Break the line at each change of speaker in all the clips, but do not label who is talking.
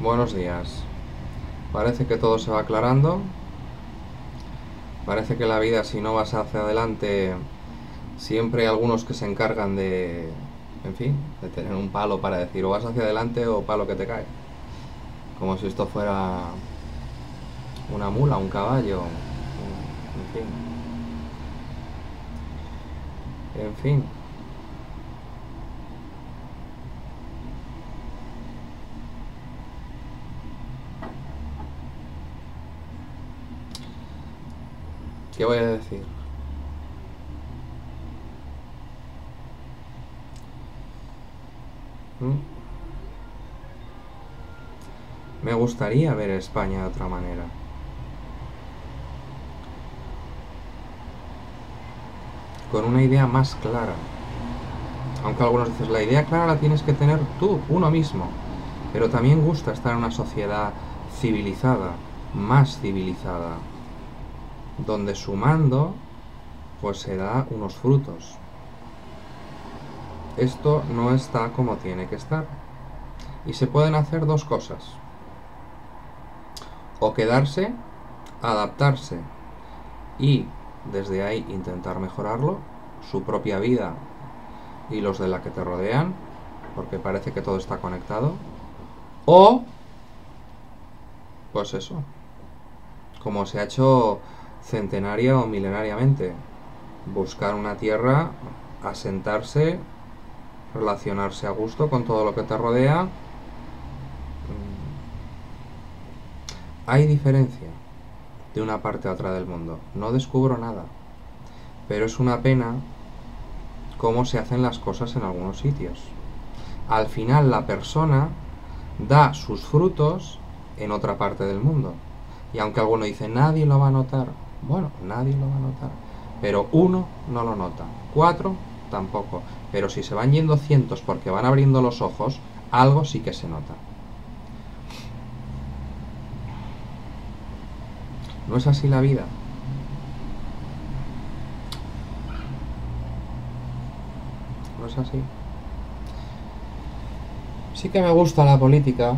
Buenos días. Parece que todo se va aclarando. Parece que la vida, si no vas hacia adelante, siempre hay algunos que se encargan de, en fin, de tener un palo para decir o vas hacia adelante o palo que te cae. Como si esto fuera una mula, un caballo, en fin. En fin. ¿Qué voy a decir? ¿Mm? Me gustaría ver España de otra manera. Con una idea más clara. Aunque algunos dicen, la idea clara la tienes que tener tú, uno mismo. Pero también gusta estar en una sociedad civilizada, más civilizada donde sumando pues se da unos frutos. Esto no está como tiene que estar. Y se pueden hacer dos cosas. O quedarse, adaptarse y desde ahí intentar mejorarlo, su propia vida y los de la que te rodean, porque parece que todo está conectado. O, pues eso, como se ha hecho centenaria o milenariamente. Buscar una tierra, asentarse, relacionarse a gusto con todo lo que te rodea. Mm. Hay diferencia de una parte a otra del mundo. No descubro nada. Pero es una pena cómo se hacen las cosas en algunos sitios. Al final la persona da sus frutos en otra parte del mundo. Y aunque alguno dice, nadie lo va a notar, bueno, nadie lo va a notar. Pero uno no lo nota. Cuatro tampoco. Pero si se van yendo cientos porque van abriendo los ojos, algo sí que se nota. ¿No es así la vida? ¿No es así? Sí que me gusta la política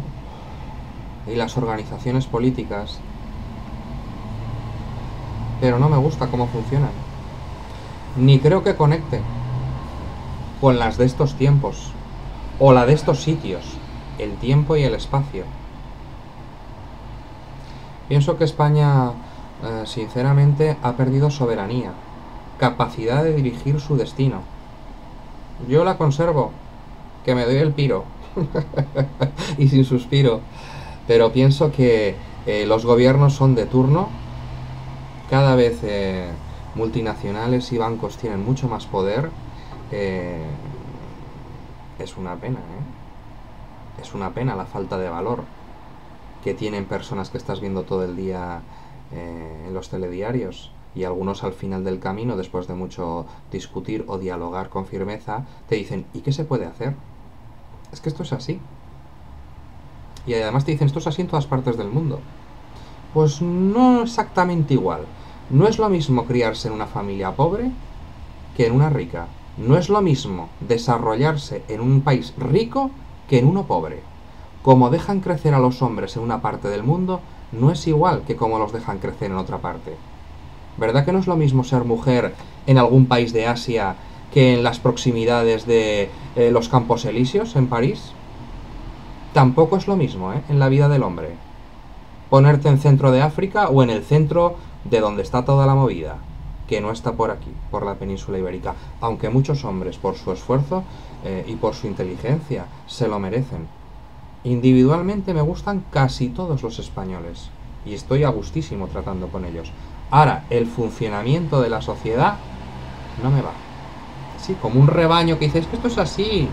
y las organizaciones políticas pero no me gusta cómo funcionan. Ni creo que conecte con las de estos tiempos, o la de estos sitios, el tiempo y el espacio. Pienso que España, eh, sinceramente, ha perdido soberanía, capacidad de dirigir su destino. Yo la conservo, que me doy el piro, y sin suspiro, pero pienso que eh, los gobiernos son de turno cada vez eh, multinacionales y bancos tienen mucho más poder, eh, es una pena, ¿eh? Es una pena la falta de valor que tienen personas que estás viendo todo el día en los telediarios y algunos al final del camino, después de mucho discutir o dialogar con firmeza, te dicen, ¿y qué se puede hacer? Es que esto es así. Y además te dicen, esto es así en todas partes del mundo. Pues no exactamente igual. No es lo mismo criarse en una familia pobre que en una rica. No es lo mismo desarrollarse en un país rico que en uno pobre. Como dejan crecer a los hombres en una parte del mundo, no es igual que como los dejan crecer en otra parte. ¿Verdad que no es lo mismo ser mujer en algún país de Asia que en las proximidades de eh, los Campos Elíseos en París? Tampoco es lo mismo ¿eh? en la vida del hombre. Ponerte en centro de África o en el centro de donde está toda la movida, que no está por aquí, por la península ibérica, aunque muchos hombres, por su esfuerzo eh, y por su inteligencia, se lo merecen. Individualmente me gustan casi todos los españoles, y estoy a gustísimo tratando con ellos. Ahora, el funcionamiento de la sociedad no me va. Sí, como un rebaño que dice, es que esto es así.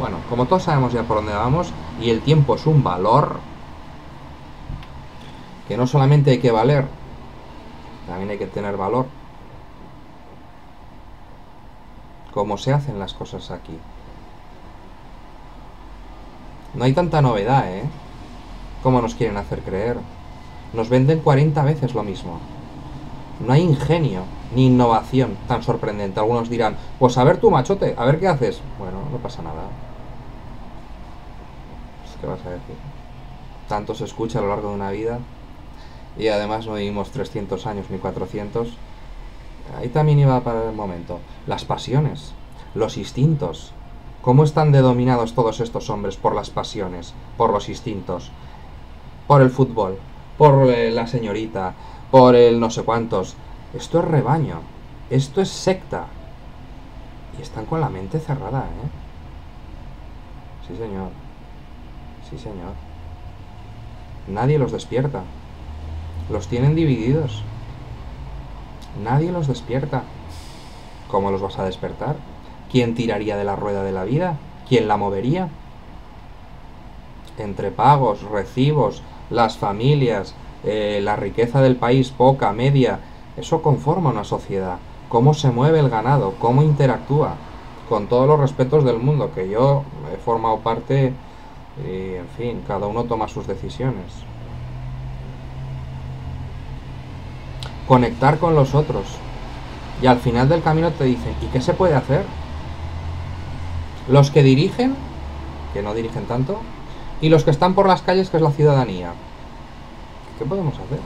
Bueno, como todos sabemos ya por dónde vamos, y el tiempo es un valor que no solamente hay que valer también hay que tener valor. Cómo se hacen las cosas aquí. No hay tanta novedad, ¿eh? Como nos quieren hacer creer. Nos venden 40 veces lo mismo. No hay ingenio ni innovación tan sorprendente. Algunos dirán, pues a ver tu machote, a ver qué haces. Bueno, no pasa nada. ¿Qué vas a decir? tanto se escucha a lo largo de una vida, y además no vivimos 300 años ni 400, ahí también iba para el momento. Las pasiones, los instintos. ¿Cómo están dedominados todos estos hombres por las pasiones, por los instintos? Por el fútbol, por eh, la señorita, por el no sé cuántos. Esto es rebaño, esto es secta. Y están con la mente cerrada, ¿eh? Sí, señor. Sí, señor. Nadie los despierta. Los tienen divididos. Nadie los despierta. ¿Cómo los vas a despertar? ¿Quién tiraría de la rueda de la vida? ¿Quién la movería? Entre pagos, recibos, las familias, eh, la riqueza del país, poca, media, eso conforma una sociedad. Cómo se mueve el ganado, cómo interactúa, con todos los respetos del mundo, que yo he formado parte y, en fin, cada uno toma sus decisiones. Conectar con los otros. Y al final del camino te dicen, ¿y qué se puede hacer? Los que dirigen, que no dirigen tanto, y los que están por las calles, que es la ciudadanía. ¿Qué podemos hacer?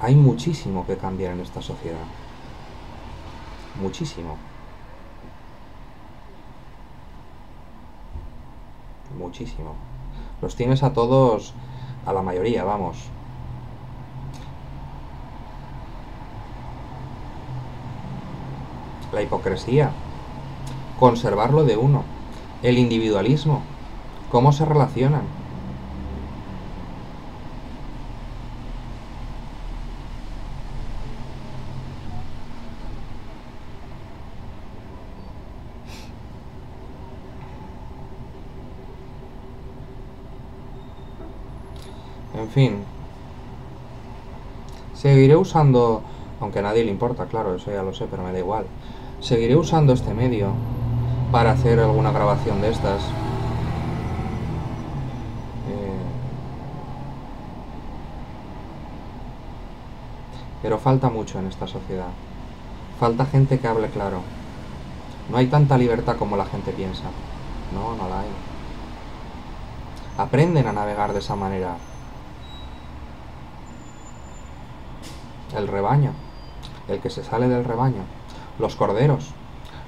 Hay muchísimo que cambiar en esta sociedad. Muchísimo. Muchísimo. Los tienes a todos, a la mayoría, vamos. La hipocresía. Conservarlo de uno. El individualismo. ¿Cómo se relacionan? En fin. Seguiré usando, aunque a nadie le importa, claro, eso ya lo sé, pero me da igual. Seguiré usando este medio para hacer alguna grabación de estas. Eh, pero falta mucho en esta sociedad. Falta gente que hable claro. No hay tanta libertad como la gente piensa. No, no la hay. Aprenden a navegar de esa manera. El rebaño, el que se sale del rebaño, los corderos,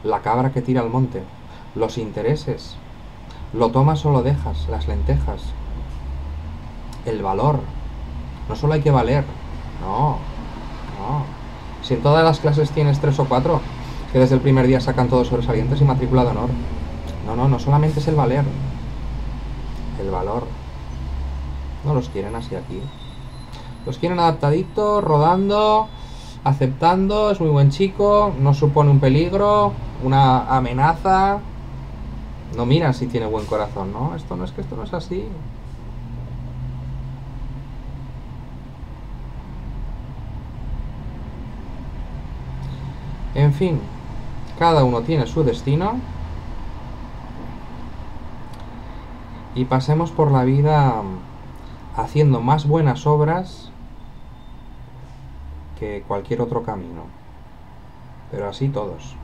la cabra que tira al monte, los intereses, lo tomas o lo dejas, las lentejas, el valor. No solo hay que valer, no, no. Si en todas las clases tienes tres o cuatro, que desde el primer día sacan todos sobresalientes y matrícula de honor. No, no, no solamente es el valer, el valor. No los quieren así aquí. Los quieren adaptaditos, rodando, aceptando, es muy buen chico, no supone un peligro, una amenaza. No miran si tiene buen corazón, ¿no? Esto no es que esto no es así. En fin, cada uno tiene su destino. Y pasemos por la vida haciendo más buenas obras que cualquier otro camino. Pero así todos.